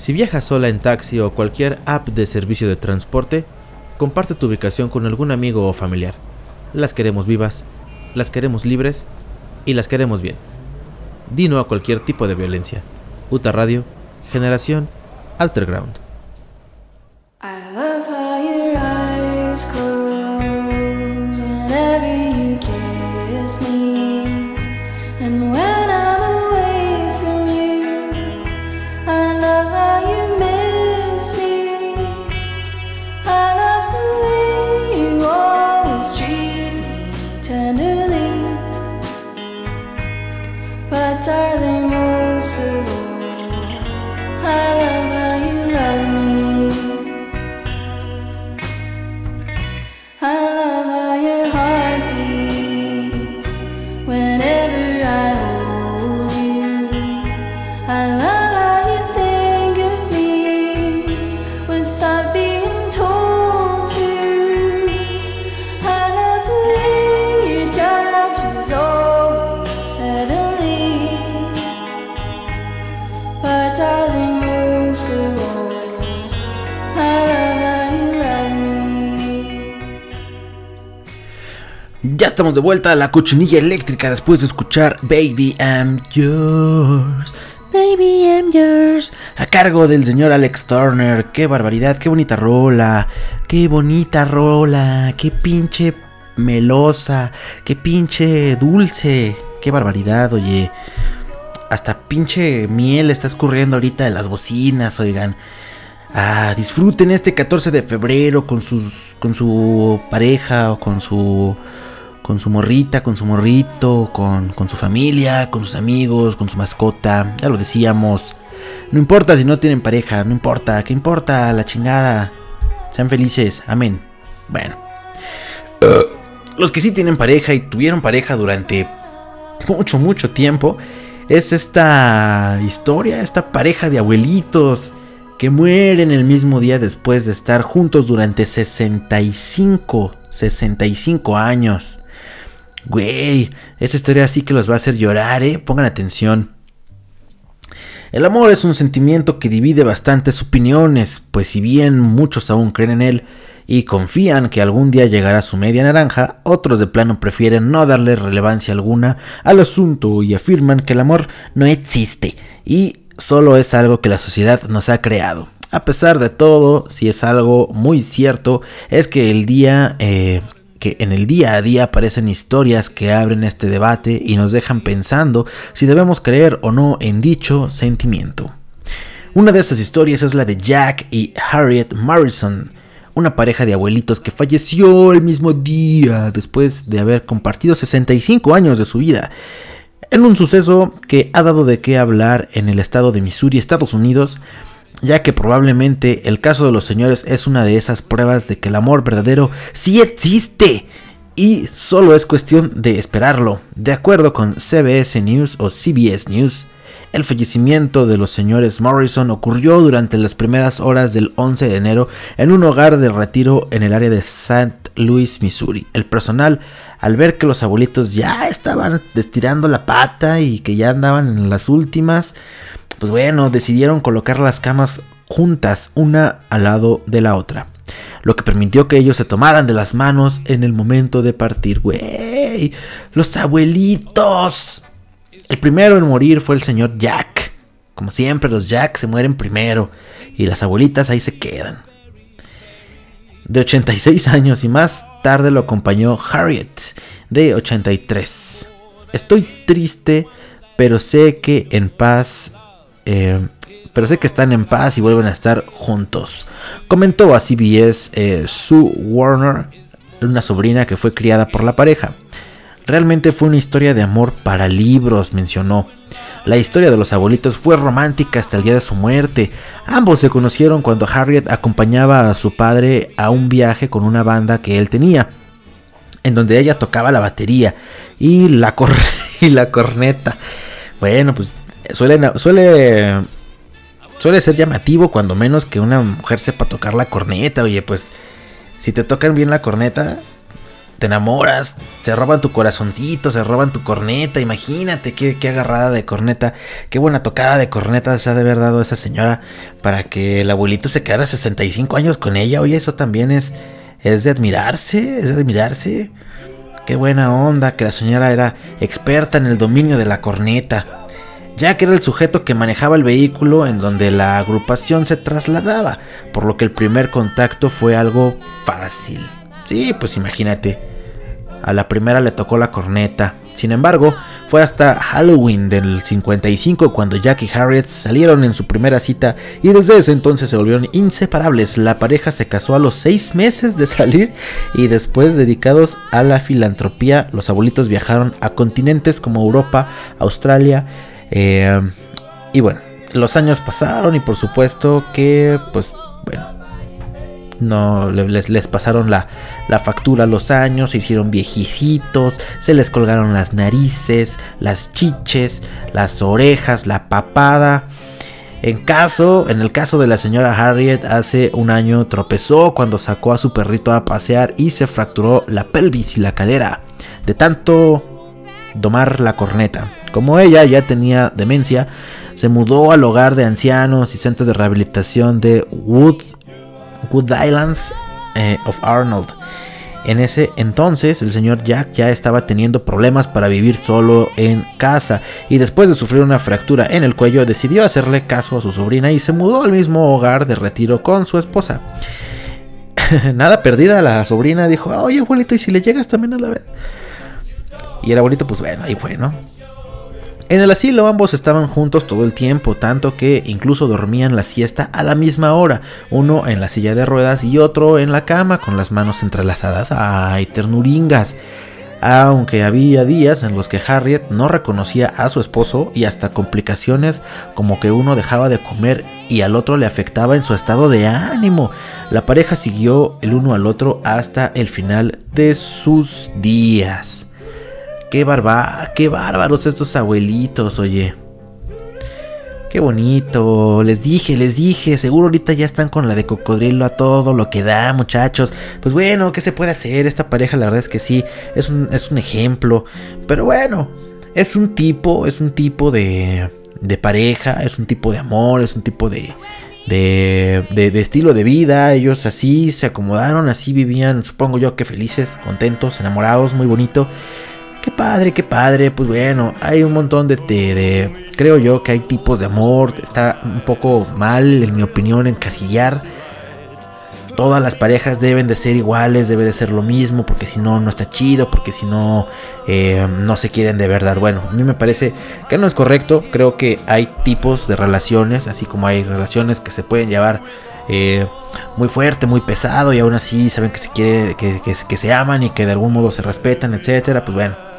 Si viajas sola en taxi o cualquier app de servicio de transporte, comparte tu ubicación con algún amigo o familiar. Las queremos vivas, las queremos libres y las queremos bien. Dino a cualquier tipo de violencia. Uta Radio, Generación Alterground. dark Ya estamos de vuelta a la cochinilla eléctrica después de escuchar Baby I'm Yours. Baby I'm Yours. A cargo del señor Alex Turner. Qué barbaridad, qué bonita rola. Qué bonita rola. Qué pinche melosa. Qué pinche dulce. Qué barbaridad, oye. Hasta pinche miel está escurriendo ahorita de las bocinas, oigan. Ah, disfruten este 14 de febrero con sus con su pareja o con su con su morrita, con su morrito, con, con su familia, con sus amigos, con su mascota. Ya lo decíamos. No importa si no tienen pareja, no importa, ¿qué importa? La chingada. Sean felices, amén. Bueno. [clears throat] Los que sí tienen pareja y tuvieron pareja durante mucho, mucho tiempo, es esta historia, esta pareja de abuelitos que mueren el mismo día después de estar juntos durante 65, 65 años. Güey, esa historia sí que los va a hacer llorar, ¿eh? Pongan atención. El amor es un sentimiento que divide bastantes opiniones, pues si bien muchos aún creen en él y confían que algún día llegará su media naranja, otros de plano prefieren no darle relevancia alguna al asunto y afirman que el amor no existe y solo es algo que la sociedad nos ha creado. A pesar de todo, si es algo muy cierto, es que el día eh, que en el día a día aparecen historias que abren este debate y nos dejan pensando si debemos creer o no en dicho sentimiento. Una de esas historias es la de Jack y Harriet Morrison, una pareja de abuelitos que falleció el mismo día después de haber compartido 65 años de su vida, en un suceso que ha dado de qué hablar en el estado de Missouri, Estados Unidos, ya que probablemente el caso de los señores es una de esas pruebas de que el amor verdadero sí existe y solo es cuestión de esperarlo. De acuerdo con CBS News o CBS News, el fallecimiento de los señores Morrison ocurrió durante las primeras horas del 11 de enero en un hogar de retiro en el área de St. Louis, Missouri. El personal, al ver que los abuelitos ya estaban estirando la pata y que ya andaban en las últimas, pues bueno, decidieron colocar las camas juntas, una al lado de la otra. Lo que permitió que ellos se tomaran de las manos en el momento de partir. ¡Güey! ¡Los abuelitos! El primero en morir fue el señor Jack. Como siempre, los Jack se mueren primero. Y las abuelitas ahí se quedan. De 86 años y más tarde lo acompañó Harriet, de 83. Estoy triste, pero sé que en paz eh, pero sé que están en paz y vuelven a estar juntos. Comentó a CBS eh, Sue Warner, una sobrina que fue criada por la pareja. Realmente fue una historia de amor para libros, mencionó. La historia de los abuelitos fue romántica hasta el día de su muerte. Ambos se conocieron cuando Harriet acompañaba a su padre a un viaje con una banda que él tenía, en donde ella tocaba la batería y la, [laughs] y la corneta. Bueno, pues suele, suele, suele ser llamativo cuando menos que una mujer sepa tocar la corneta. Oye, pues si te tocan bien la corneta, te enamoras, se roban tu corazoncito, se roban tu corneta. Imagínate qué, qué agarrada de corneta, qué buena tocada de corneta se ha de haber dado esa señora para que el abuelito se quedara 65 años con ella. Oye, eso también es, es de admirarse, es de admirarse. Qué buena onda que la señora era experta en el dominio de la corneta que era el sujeto que manejaba el vehículo en donde la agrupación se trasladaba, por lo que el primer contacto fue algo fácil. Sí, pues imagínate. A la primera le tocó la corneta. Sin embargo, fue hasta Halloween del 55 cuando Jack y Harriet salieron en su primera cita y desde ese entonces se volvieron inseparables. La pareja se casó a los seis meses de salir y después dedicados a la filantropía, los abuelitos viajaron a continentes como Europa, Australia, eh, y bueno, los años pasaron y por supuesto que, pues, bueno, no les, pasaron la, la, factura los años, se hicieron viejicitos, se les colgaron las narices, las chiches, las orejas, la papada. En caso, en el caso de la señora Harriet, hace un año tropezó cuando sacó a su perrito a pasear y se fracturó la pelvis y la cadera de tanto domar la corneta. Como ella ya tenía demencia, se mudó al hogar de ancianos y centro de rehabilitación de Wood, Islands eh, of Arnold. En ese entonces el señor Jack ya estaba teniendo problemas para vivir solo en casa y después de sufrir una fractura en el cuello decidió hacerle caso a su sobrina y se mudó al mismo hogar de retiro con su esposa. [laughs] Nada perdida la sobrina dijo, oye abuelito, ¿y si le llegas también a la vez? Y el abuelito pues bueno, ahí fue, ¿no? En el asilo ambos estaban juntos todo el tiempo, tanto que incluso dormían la siesta a la misma hora, uno en la silla de ruedas y otro en la cama con las manos entrelazadas. ¡Ay, ternuringas! Aunque había días en los que Harriet no reconocía a su esposo y hasta complicaciones como que uno dejaba de comer y al otro le afectaba en su estado de ánimo. La pareja siguió el uno al otro hasta el final de sus días. Qué barba, qué bárbaros estos abuelitos, oye. Qué bonito. Les dije, les dije. Seguro ahorita ya están con la de cocodrilo a todo lo que da, muchachos. Pues bueno, ¿qué se puede hacer? Esta pareja, la verdad es que sí, es un, es un ejemplo. Pero bueno, es un tipo, es un tipo de, de pareja, es un tipo de amor, es un tipo de, de, de, de, estilo de vida. Ellos así se acomodaron, así vivían, supongo yo que felices, contentos, enamorados, muy bonito. Qué padre, qué padre. Pues bueno, hay un montón de, de, Creo yo que hay tipos de amor. Está un poco mal, en mi opinión, encasillar. Todas las parejas deben de ser iguales, debe de ser lo mismo, porque si no, no está chido, porque si no, eh, no se quieren de verdad. Bueno, a mí me parece que no es correcto. Creo que hay tipos de relaciones, así como hay relaciones que se pueden llevar eh, muy fuerte, muy pesado, y aún así saben que se quiere, que, que, que se aman y que de algún modo se respetan, etcétera. Pues bueno,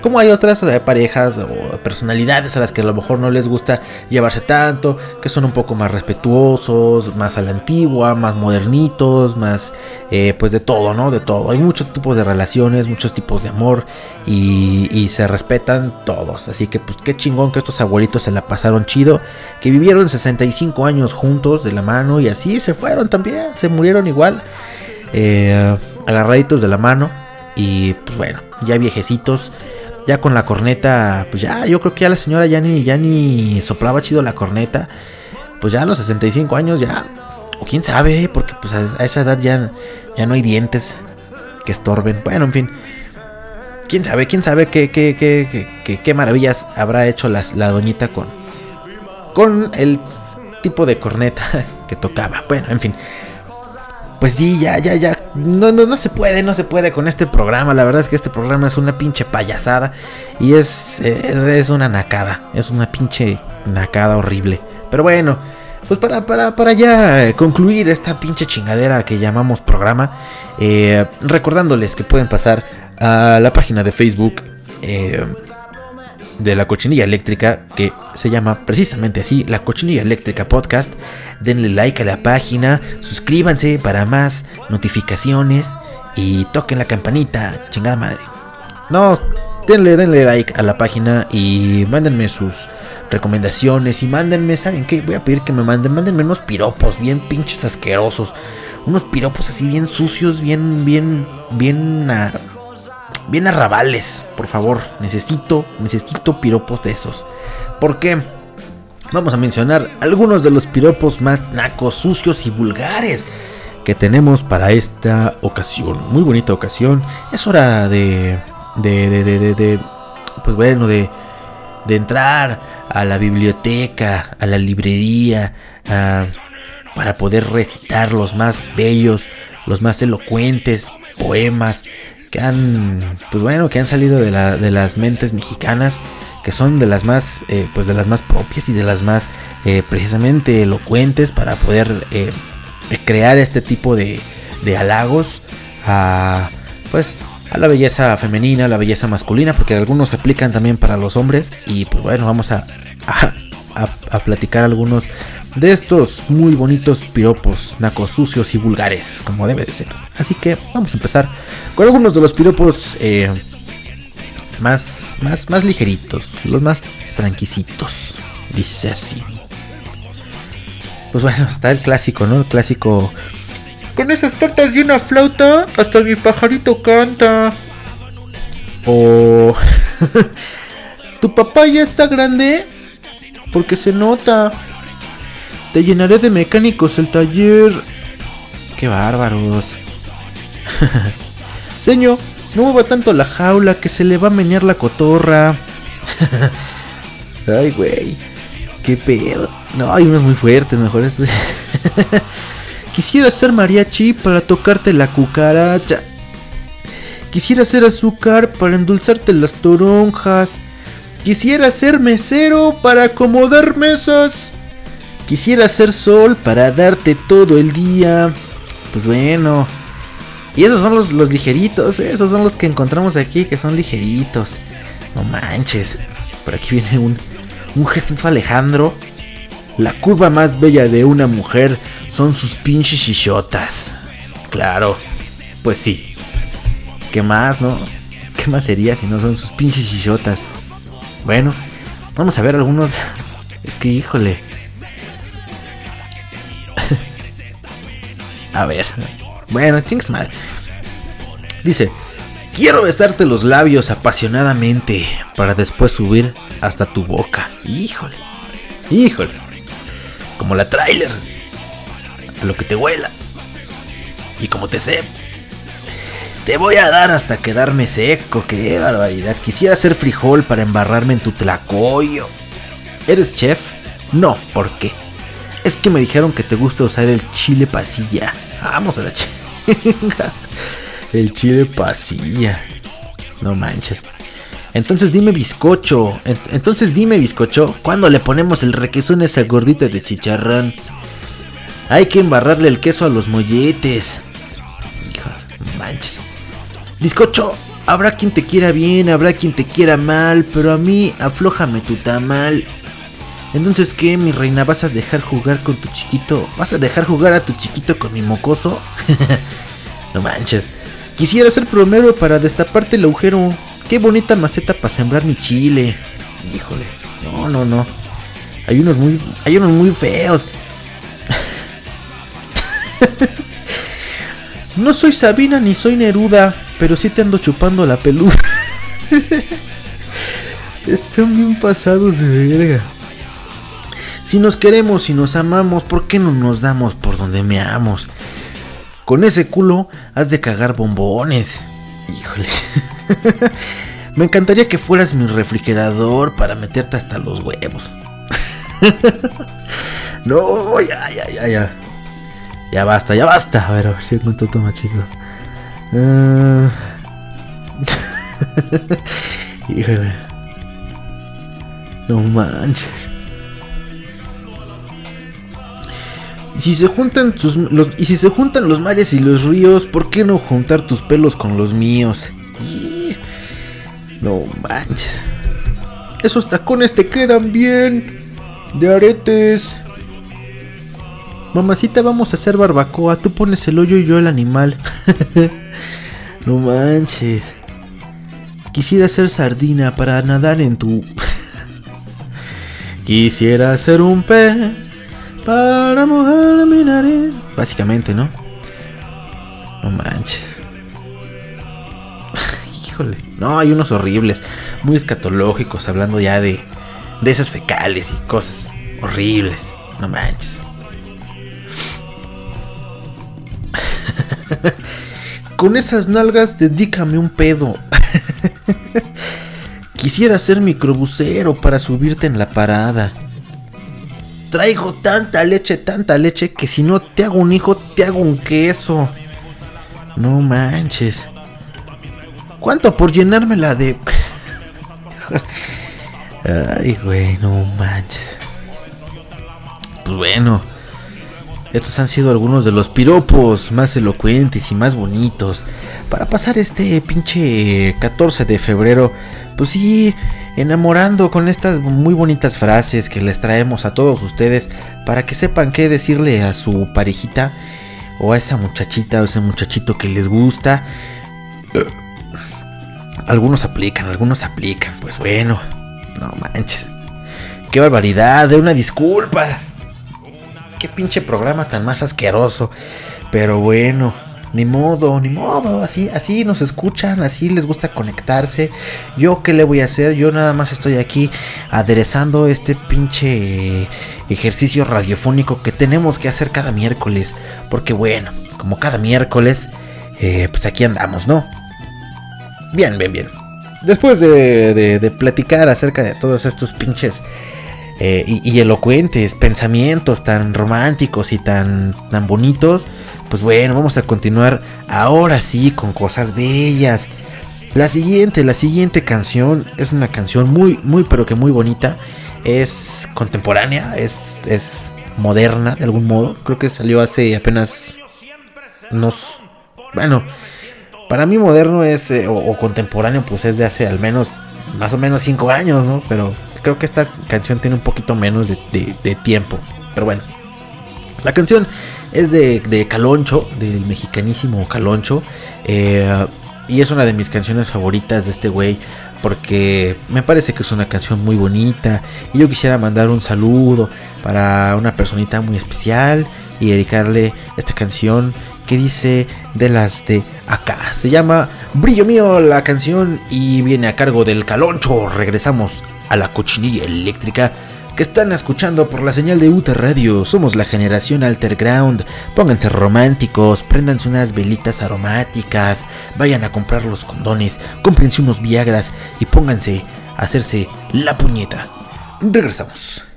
como hay otras parejas o personalidades a las que a lo mejor no les gusta llevarse tanto, que son un poco más respetuosos, más a la antigua, más modernitos, más eh, pues de todo, ¿no? De todo. Hay muchos tipos de relaciones, muchos tipos de amor y, y se respetan todos. Así que pues qué chingón que estos abuelitos se la pasaron chido, que vivieron 65 años juntos de la mano y así se fueron también, se murieron igual, eh, agarraditos de la mano y pues bueno, ya viejecitos, ya con la corneta, pues ya, yo creo que ya la señora ya ni, ya ni soplaba chido la corneta. Pues ya a los 65 años ya, o quién sabe, porque pues a, esa edad ya, ya no hay dientes que estorben. Bueno, en fin. Quién sabe, quién sabe qué, qué, qué, qué, qué maravillas habrá hecho la, la doñita con, con el tipo de corneta [laughs] que tocaba. Bueno, en fin pues sí, ya, ya, ya. No, no, no se puede, no se puede con este programa. La verdad es que este programa es una pinche payasada. Y es, eh, es una nacada. Es una pinche nacada horrible. Pero bueno, pues para, para, para ya concluir esta pinche chingadera que llamamos programa. Eh, recordándoles que pueden pasar a la página de Facebook. Eh, de la cochinilla eléctrica que se llama precisamente así, la cochinilla eléctrica podcast. Denle like a la página, suscríbanse para más notificaciones y toquen la campanita, chingada madre. No, denle, denle like a la página y mándenme sus recomendaciones y mándenme, ¿saben qué? Voy a pedir que me manden, mándenme unos piropos bien pinches asquerosos. Unos piropos así bien sucios, bien, bien, bien... bien arrabales, por favor. Necesito, necesito piropos de esos. ¿Por qué? Vamos a mencionar algunos de los piropos más nacos, sucios y vulgares que tenemos para esta ocasión. Muy bonita ocasión. Es hora de, de, de, de, de pues bueno, de, de entrar a la biblioteca, a la librería, para poder recitar los más bellos, los más elocuentes poemas que han, pues bueno, que han salido de, la, de las mentes mexicanas, que son de las más, eh, pues de las más propias y de las más eh, precisamente elocuentes para poder eh, crear este tipo de, de halagos a, pues, a la belleza femenina, a la belleza masculina, porque algunos se aplican también para los hombres. Y pues bueno, vamos a, a, a platicar algunos de estos muy bonitos piropos nacos sucios y vulgares, como debe de ser. Así que vamos a empezar con algunos de los piropos eh, más, más, más ligeritos, los más tranquisitos. Dice así. Pues bueno, está el clásico, ¿no? El clásico. Con esas tortas y una flauta, hasta mi pajarito canta. O. [laughs] tu papá ya está grande porque se nota. Te llenaré de mecánicos el taller. Qué bárbaros. [laughs] Señor, no mueva tanto la jaula que se le va a meñar la cotorra. [laughs] Ay, güey. Qué pedo. No, hay unos muy fuertes, mejor este. [laughs] Quisiera ser mariachi para tocarte la cucaracha. Quisiera ser azúcar para endulzarte las toronjas. Quisiera ser mesero para acomodar mesas. Quisiera ser sol para darte todo el día. Pues bueno. Y esos son los, los ligeritos, ¿eh? esos son los que encontramos aquí, que son ligeritos. No manches. Por aquí viene un, un Jesús Alejandro. La curva más bella de una mujer son sus pinches chichotas. Claro, pues sí. ¿Qué más, no? ¿Qué más sería si no son sus pinches chichotas? Bueno, vamos a ver algunos. [laughs] Es que, híjole. A ver. Bueno, chingas madre. Dice: Quiero besarte los labios apasionadamente para después subir hasta tu boca. Híjole. Híjole. Como la trailer. A lo que te huela. Y como te sé. Te voy a dar hasta quedarme seco. Qué barbaridad. Quisiera ser frijol para embarrarme en tu tlacoyo. ¿Eres chef? No, ¿por qué? Es que me dijeron que te gusta usar el chile pasilla. Vamos a la chinga. El chile pasilla. No manches. Entonces dime bizcocho. En- Entonces dime bizcocho. ¿Cuándo le ponemos el requesón a esa gordita de chicharrón? Hay que embarrarle el queso a los molletes. Hijos, manches. Bizcocho, habrá quien te quiera bien, habrá quien te quiera mal, pero a mí aflójame tu tamal. Entonces, ¿qué, mi reina? ¿Vas a dejar jugar con tu chiquito? ¿Vas a dejar jugar a tu chiquito con mi mocoso? [laughs] no manches. Quisiera ser plomero para destaparte el agujero. Qué bonita maceta para sembrar mi chile. Híjole. No, no, no. Hay unos muy, hay unos muy feos. [laughs] No soy Sabina ni soy Neruda, pero sí te ando chupando la peluda. [laughs] Están bien pasados de verga. Si nos queremos y nos amamos, ¿por qué no nos damos por donde meamos? Con ese culo has de cagar bombones. Híjole. [laughs] Me encantaría que fueras mi refrigerador para meterte hasta los huevos. [laughs] no, ya, ya, ya, ya. Ya basta, ya basta. A ver, a ver si encuentro otro machito. Ah. [laughs] Híjole. No manches. Y si se juntan tus, los, y si se juntan los mares y los ríos, ¿por qué no juntar tus pelos con los míos? No manches. Esos tacones te quedan bien. De aretes. Mamacita, vamos a hacer barbacoa. Tú pones el hoyo y yo el animal. [laughs] no manches. Quisiera ser sardina para nadar en tu. [laughs] Quisiera ser un pez para mojar mi nariz. Básicamente, ¿no? No manches. [laughs] Híjole. No, hay unos horribles. Muy escatológicos. Hablando ya de. De esas fecales y cosas horribles. No manches. [laughs] Con esas nalgas, dedícame un pedo. [laughs] Quisiera ser microbusero para subirte en la parada. Traigo tanta leche, tanta leche que si no te hago un hijo, te hago un queso. No manches. ¿Cuánto por llenármela de... [laughs] Ay, güey, no manches. Pues bueno. Estos han sido algunos de los piropos más elocuentes y más bonitos. Para pasar este pinche 14 de febrero. Pues sí, enamorando con estas muy bonitas frases que les traemos a todos ustedes. Para que sepan qué decirle a su parejita. O a esa muchachita o ese muchachito que les gusta. Algunos aplican, algunos aplican. Pues bueno, no manches. Qué barbaridad, de una disculpa. Qué pinche programa tan más asqueroso. Pero bueno, ni modo, ni modo. Así, así nos escuchan, así les gusta conectarse. Yo qué le voy a hacer, yo nada más estoy aquí aderezando este pinche ejercicio radiofónico que tenemos que hacer cada miércoles. Porque bueno, como cada miércoles eh, pues aquí andamos, ¿no? Bien, bien, bien. Después de, de- platicar acerca de todos estos pinches eh, y, y elocuentes pensamientos tan románticos y tan, tan bonitos, pues bueno, vamos a continuar ahora sí con cosas bellas. La siguiente, la siguiente canción es una canción muy, muy, pero que muy bonita. Es contemporánea, es, es moderna de algún modo. Creo que salió hace apenas unos... Bueno, para mí moderno es, eh, o, contemporáneo, pues es de hace al menos, más o menos 5 años, ¿no? Pero creo que esta canción tiene un poquito menos de- de tiempo. Pero bueno, la canción es de, de Caloncho, del mexicanísimo Caloncho. eh, y es una de mis canciones favoritas de este güey. Porque me parece que es una canción muy bonita. Y yo quisiera mandar un saludo para una personita muy especial. Y dedicarle esta canción que dice de las de acá. Se llama Brillo Mío la canción. Y viene a cargo del Caloncho. Regresamos a la cochinilla eléctrica que están escuchando por la señal de UTA Radio. Somos la generación Alterground. Pónganse románticos, préndanse unas velitas aromáticas, vayan a comprar los condones, cómprense unos Viagras y pónganse a hacerse la puñeta. Regresamos.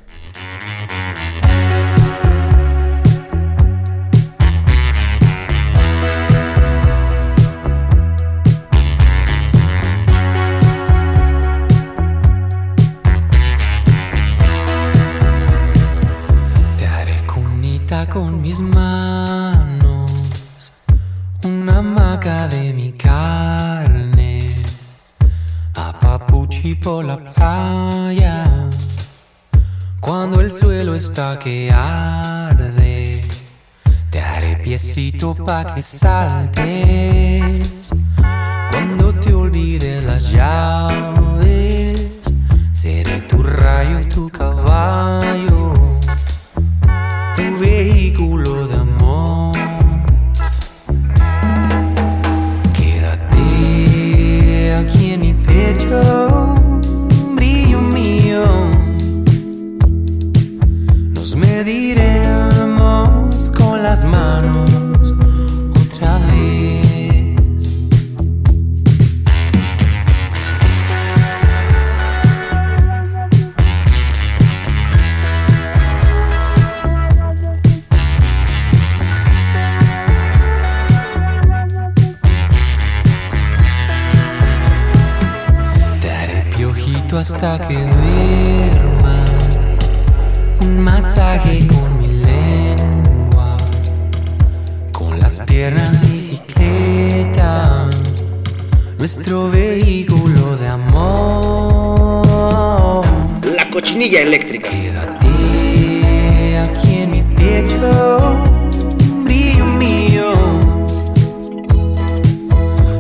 Por la playa, cuando el suelo está que arde. Te haré piecito pa' que saltes, cuando te olvides las llaves, seré tu rayo tu caballo Eléctrica. Quédate aquí en mi pecho, brillo mío.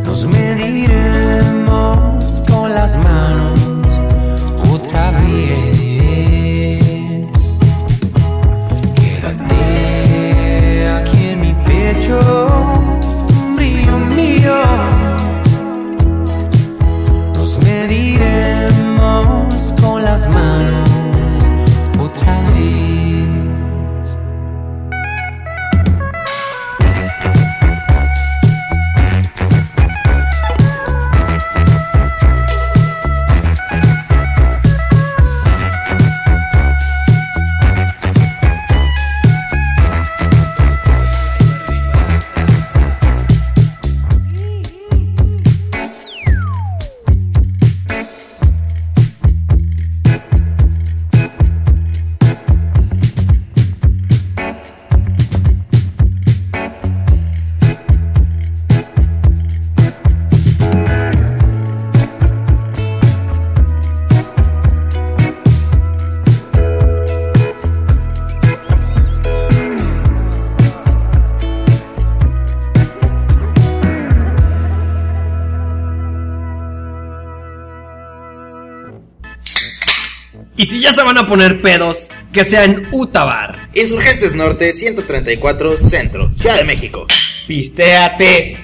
Nos mediremos con las manos otra vez. Quédate aquí en mi pecho, brillo mío. Nos mediremos con las manos otra vez. Se van a poner pedos, que sea en Utabar. Insurgentes Norte 134 Centro, Ciudad de México. Pistéate.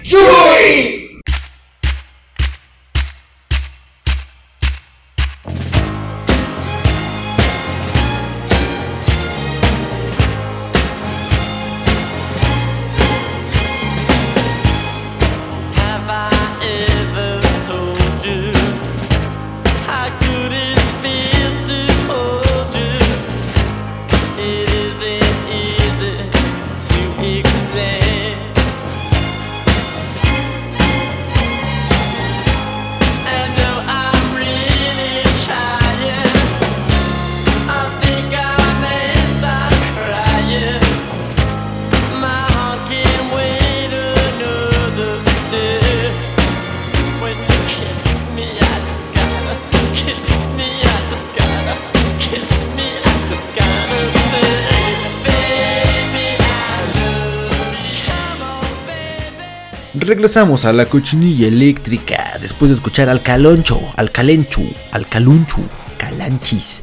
Regresamos a la cochinilla eléctrica después de escuchar al caloncho, al calenchu, al calunchu, calanchis,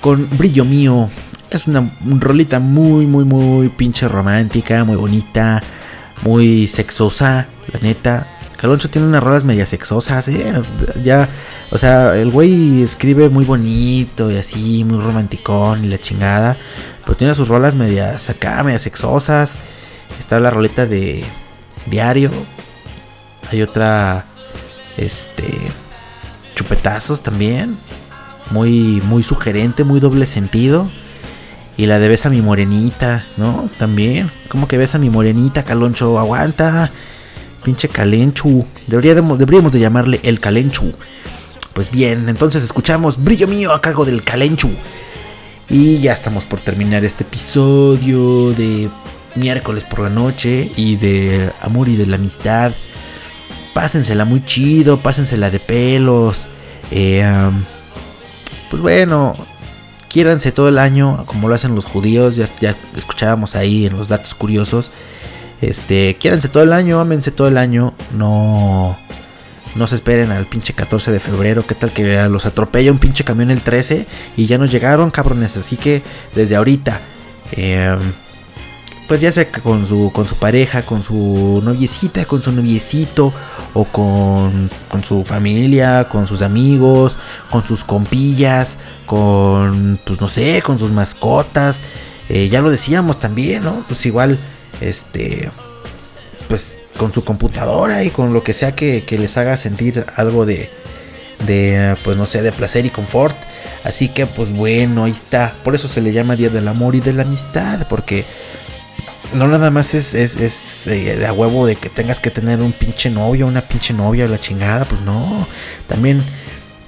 con brillo mío. Es una rolita muy, muy, muy pinche romántica, muy bonita, muy sexosa, la neta. Caloncho tiene unas rolas media sexosas, ¿eh? Ya, o sea, el güey escribe muy bonito y así, muy romanticón y la chingada. Pero tiene sus rolas medias acá, medias sexosas. Está la roleta de Diario. Hay otra, este, Chupetazos también. Muy, muy sugerente, muy doble sentido. Y la de Besa mi morenita, ¿no? También. ¿Cómo que besa mi morenita, Caloncho? Aguanta. Pinche Calenchu. Deberíamos, deberíamos de llamarle el Calenchu. Pues bien, entonces escuchamos Brillo Mío a cargo del Calenchu. Y ya estamos por terminar este episodio de miércoles por la noche y de amor y de la amistad. Pásensela muy chido, pásensela de pelos. Eh, pues bueno, quiéranse todo el año, como lo hacen los judíos, ya, ya escuchábamos ahí en los datos curiosos. Este, quiéranse todo el año, ámense todo el año, no no se esperen al pinche 14 de febrero, qué tal que los atropella un pinche camión el 13 y ya no llegaron, cabrones, así que desde ahorita eh, pues ya sea con su, con su pareja, con su noviecita, con su noviecito, o con, con su familia, con sus amigos, con sus compillas, con, pues no sé, con sus mascotas. Eh, ya lo decíamos también, ¿no? Pues igual, este, pues con su computadora y con lo que sea que, que les haga sentir algo de, de, pues no sé, de placer y confort. Así que, pues bueno, ahí está. Por eso se le llama Día del Amor y de la Amistad, porque no nada más es, es, es eh, de a huevo de que tengas que tener un pinche novio, una pinche novia, la chingada, pues no. También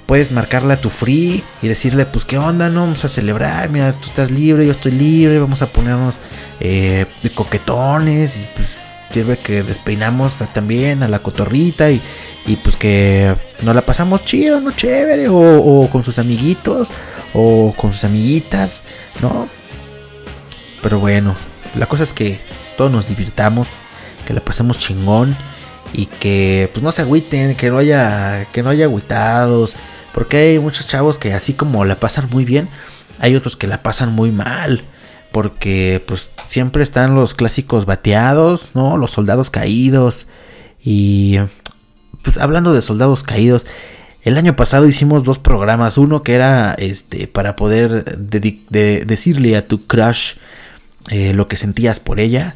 puedes marcarle a tu free y decirle, pues qué onda, no, vamos a celebrar, mira, tú estás libre, yo estoy libre, vamos a ponernos eh, de coquetones y pues sirve que despeinamos también a la cotorrita y, y pues que nos la pasamos chido, ¿no? Chévere, o, o con sus amiguitos, o con sus amiguitas, ¿no? Pero bueno, la cosa es que todos nos divirtamos, que la pasemos chingón y que pues no se agüiten, que no haya que no haya agüitados, porque hay muchos chavos que así como la pasan muy bien, hay otros que la pasan muy mal, porque pues siempre están los clásicos bateados, ¿no? Los soldados caídos y pues hablando de soldados caídos, el año pasado hicimos dos programas, uno que era este para poder decirle a tu crush eh, lo que sentías por ella.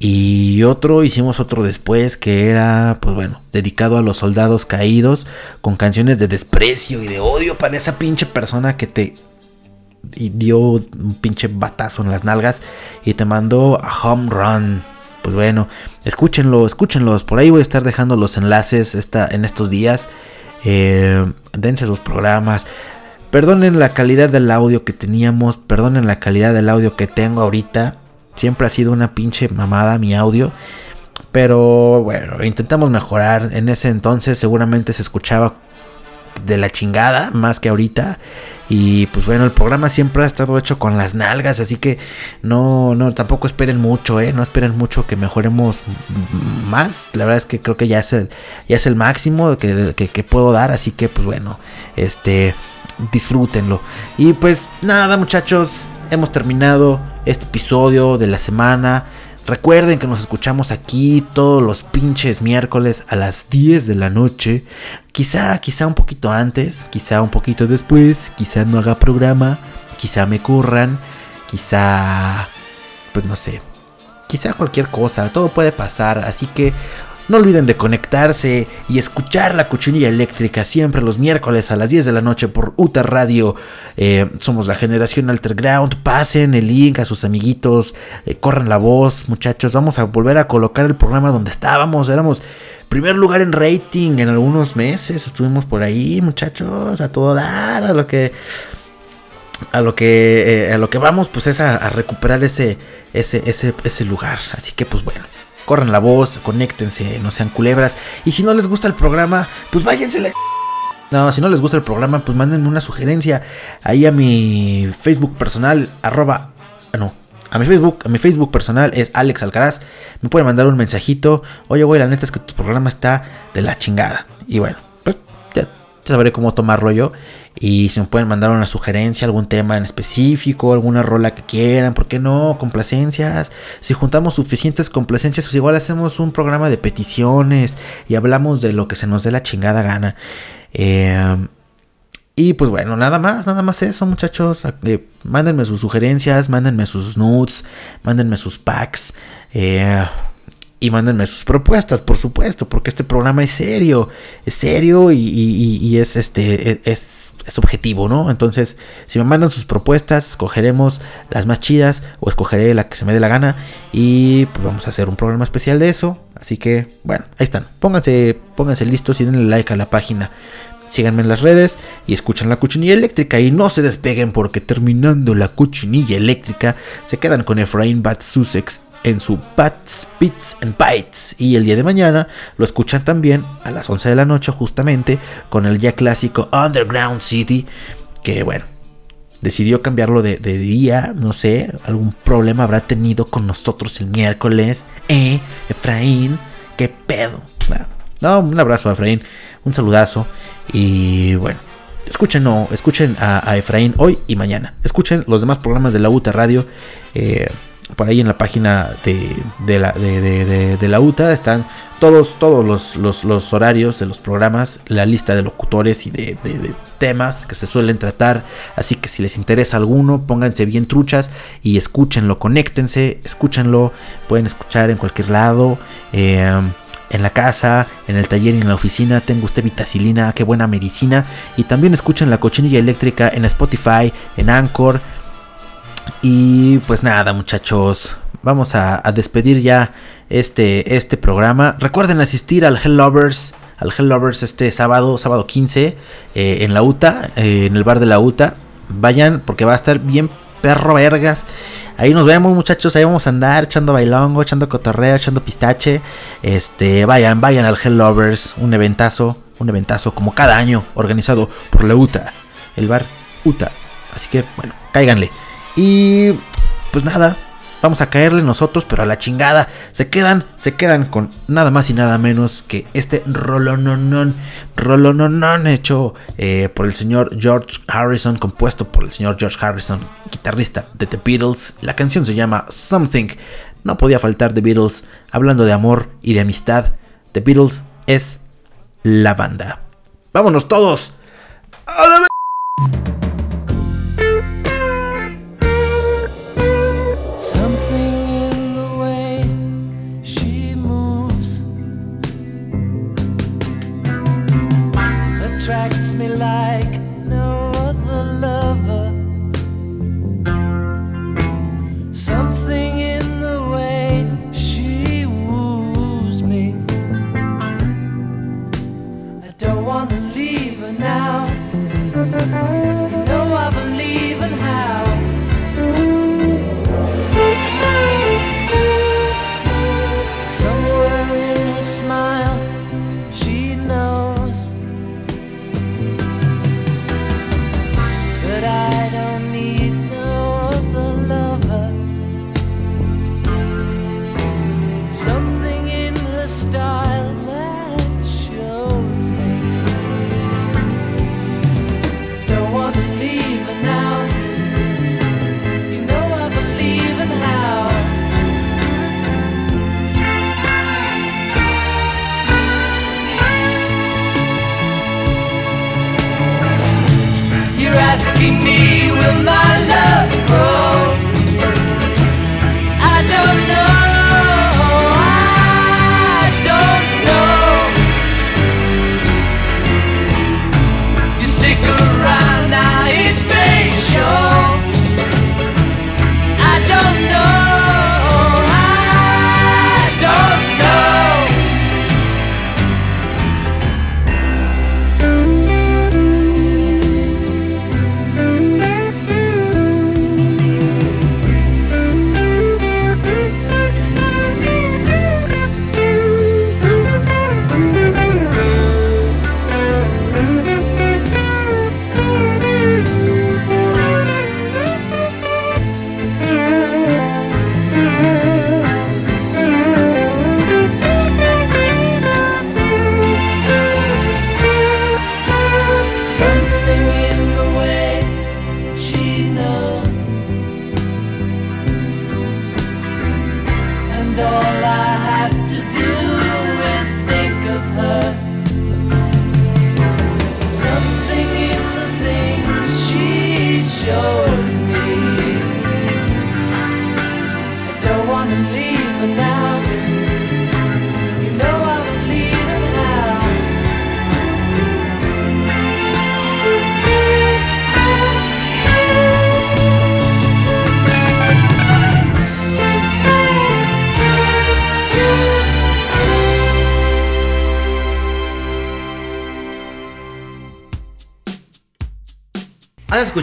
Y otro, hicimos otro después que era, pues bueno, dedicado a los soldados caídos, con canciones de desprecio y de odio para esa pinche persona que te dio un pinche batazo en las nalgas y te mandó a home run. Pues bueno, escúchenlo, escúchenlos. Por ahí voy a estar dejando los enlaces esta, en estos días. Eh, dense los programas. Perdonen la calidad del audio que teníamos, perdonen la calidad del audio que tengo ahorita. Siempre ha sido una pinche mamada mi audio. Pero bueno, intentamos mejorar. En ese entonces seguramente se escuchaba de la chingada más que ahorita. Y pues bueno, el programa siempre ha estado hecho con las nalgas, así que no, no, tampoco esperen mucho, ¿eh? No esperen mucho que mejoremos más. La verdad es que creo que ya es el, ya es el máximo que, que, que puedo dar, así que pues bueno, este, disfrútenlo. Y pues nada muchachos, hemos terminado este episodio de la semana. Recuerden que nos escuchamos aquí todos los pinches miércoles a las 10 de la noche. Quizá, quizá un poquito antes, quizá un poquito después, quizá no haga programa, quizá me curran, quizá, pues no sé, quizá cualquier cosa, todo puede pasar. Así que no olviden de conectarse y escuchar la cuchinilla eléctrica siempre los miércoles a las 10 de la noche por UTA Radio. Eh, somos la generación Alterground. Pasen el link a sus amiguitos. Eh, corran la voz, muchachos. Vamos a volver a colocar el programa donde estábamos. Éramos primer lugar en rating en algunos meses. Estuvimos por ahí, muchachos. A todo dar. A lo que a lo que eh, a lo que vamos pues es a, a, recuperar ese ese ese ese lugar así que pues bueno corran la voz, conéctense, no sean culebras. Y si no les gusta el programa, pues váyanse No, si no les gusta el programa, pues mándenme una sugerencia ahí a mi Facebook personal, arroba, no, a mi Facebook, a mi Facebook personal es Alex Alcaraz. Me pueden mandar un mensajito. Oye, güey, la neta es que tu programa está de la chingada. Y bueno, sabré cómo tomarlo yo. Y si me pueden mandar una sugerencia, algún tema en específico, alguna rola que quieran, ¿por qué no? Complacencias. Si juntamos suficientes complacencias, pues igual hacemos un programa de peticiones y hablamos de lo que se nos dé la chingada gana. Eh, y pues bueno, nada más, nada más eso, muchachos. Eh, mándenme sus sugerencias, mándenme sus nudes, mándenme sus packs. eh, y mándenme sus propuestas, por supuesto, porque este programa es serio. Es serio y, es este. es- es es objetivo, ¿no? Entonces, si me mandan sus propuestas, escogeremos las más chidas o escogeré la que se me dé la gana y pues vamos a hacer un programa especial de eso. Así que, bueno, ahí están. Pónganse, pónganse listos y denle like a la página. Síganme en las redes y escuchen la cochinilla eléctrica y no se despeguen porque terminando la cochinilla eléctrica se quedan con Efraín Bat Sussex en su Bats, Bits and Bites y el día de mañana lo escuchan también a las 11 de la noche justamente con el ya clásico Underground City que bueno decidió cambiarlo de, día, no sé, algún problema habrá tenido con nosotros el miércoles, eh, Efraín, qué pedo. No, un abrazo a Efraín, un saludazo y bueno, escuchen, no, escuchen a, a Efraín hoy y mañana. Escuchen los demás programas de la UTA Radio. eh, por ahí en la página de, la, UTA están todos, todos los, horarios de los programas, la lista de locutores y de temas que se suelen tratar. Así que si les interesa alguno, pónganse bien truchas y escúchenlo, conéctense, escúchenlo. Pueden escuchar en cualquier lado. eh, en la casa, en el taller y en la oficina. Tengo usted vitacilina, qué buena medicina. Y también escuchen la cochinilla eléctrica en Spotify, en Anchor. Y pues nada, muchachos. Vamos a, despedir ya este, este programa. Recuerden asistir al Hell Lovers. Al Hell Lovers este sábado, sábado 15, eh, en la UTA, eh, en el bar de la UTA. Vayan porque va a estar bien perro vergas. Ahí nos vemos, muchachos. Ahí vamos a andar echando bailongo, echando cotorreo, echando pistache. Este, vayan, vayan al Hell Lovers. Un eventazo, un eventazo como cada año, organizado por la UTA, el bar UTA. Así que, bueno, cáiganle. Y pues nada, vamos a caerle nosotros, pero a la chingada. Se quedan, se quedan con nada más y nada menos que este rolononon, rolononon hecho eh, por el señor George Harrison, compuesto por el señor George Harrison, guitarrista de The Beatles. La canción se llama Something. No podía faltar The Beatles. Hablando de amor y de amistad, The Beatles es la banda. Vámonos todos. ¡A la asking me, will my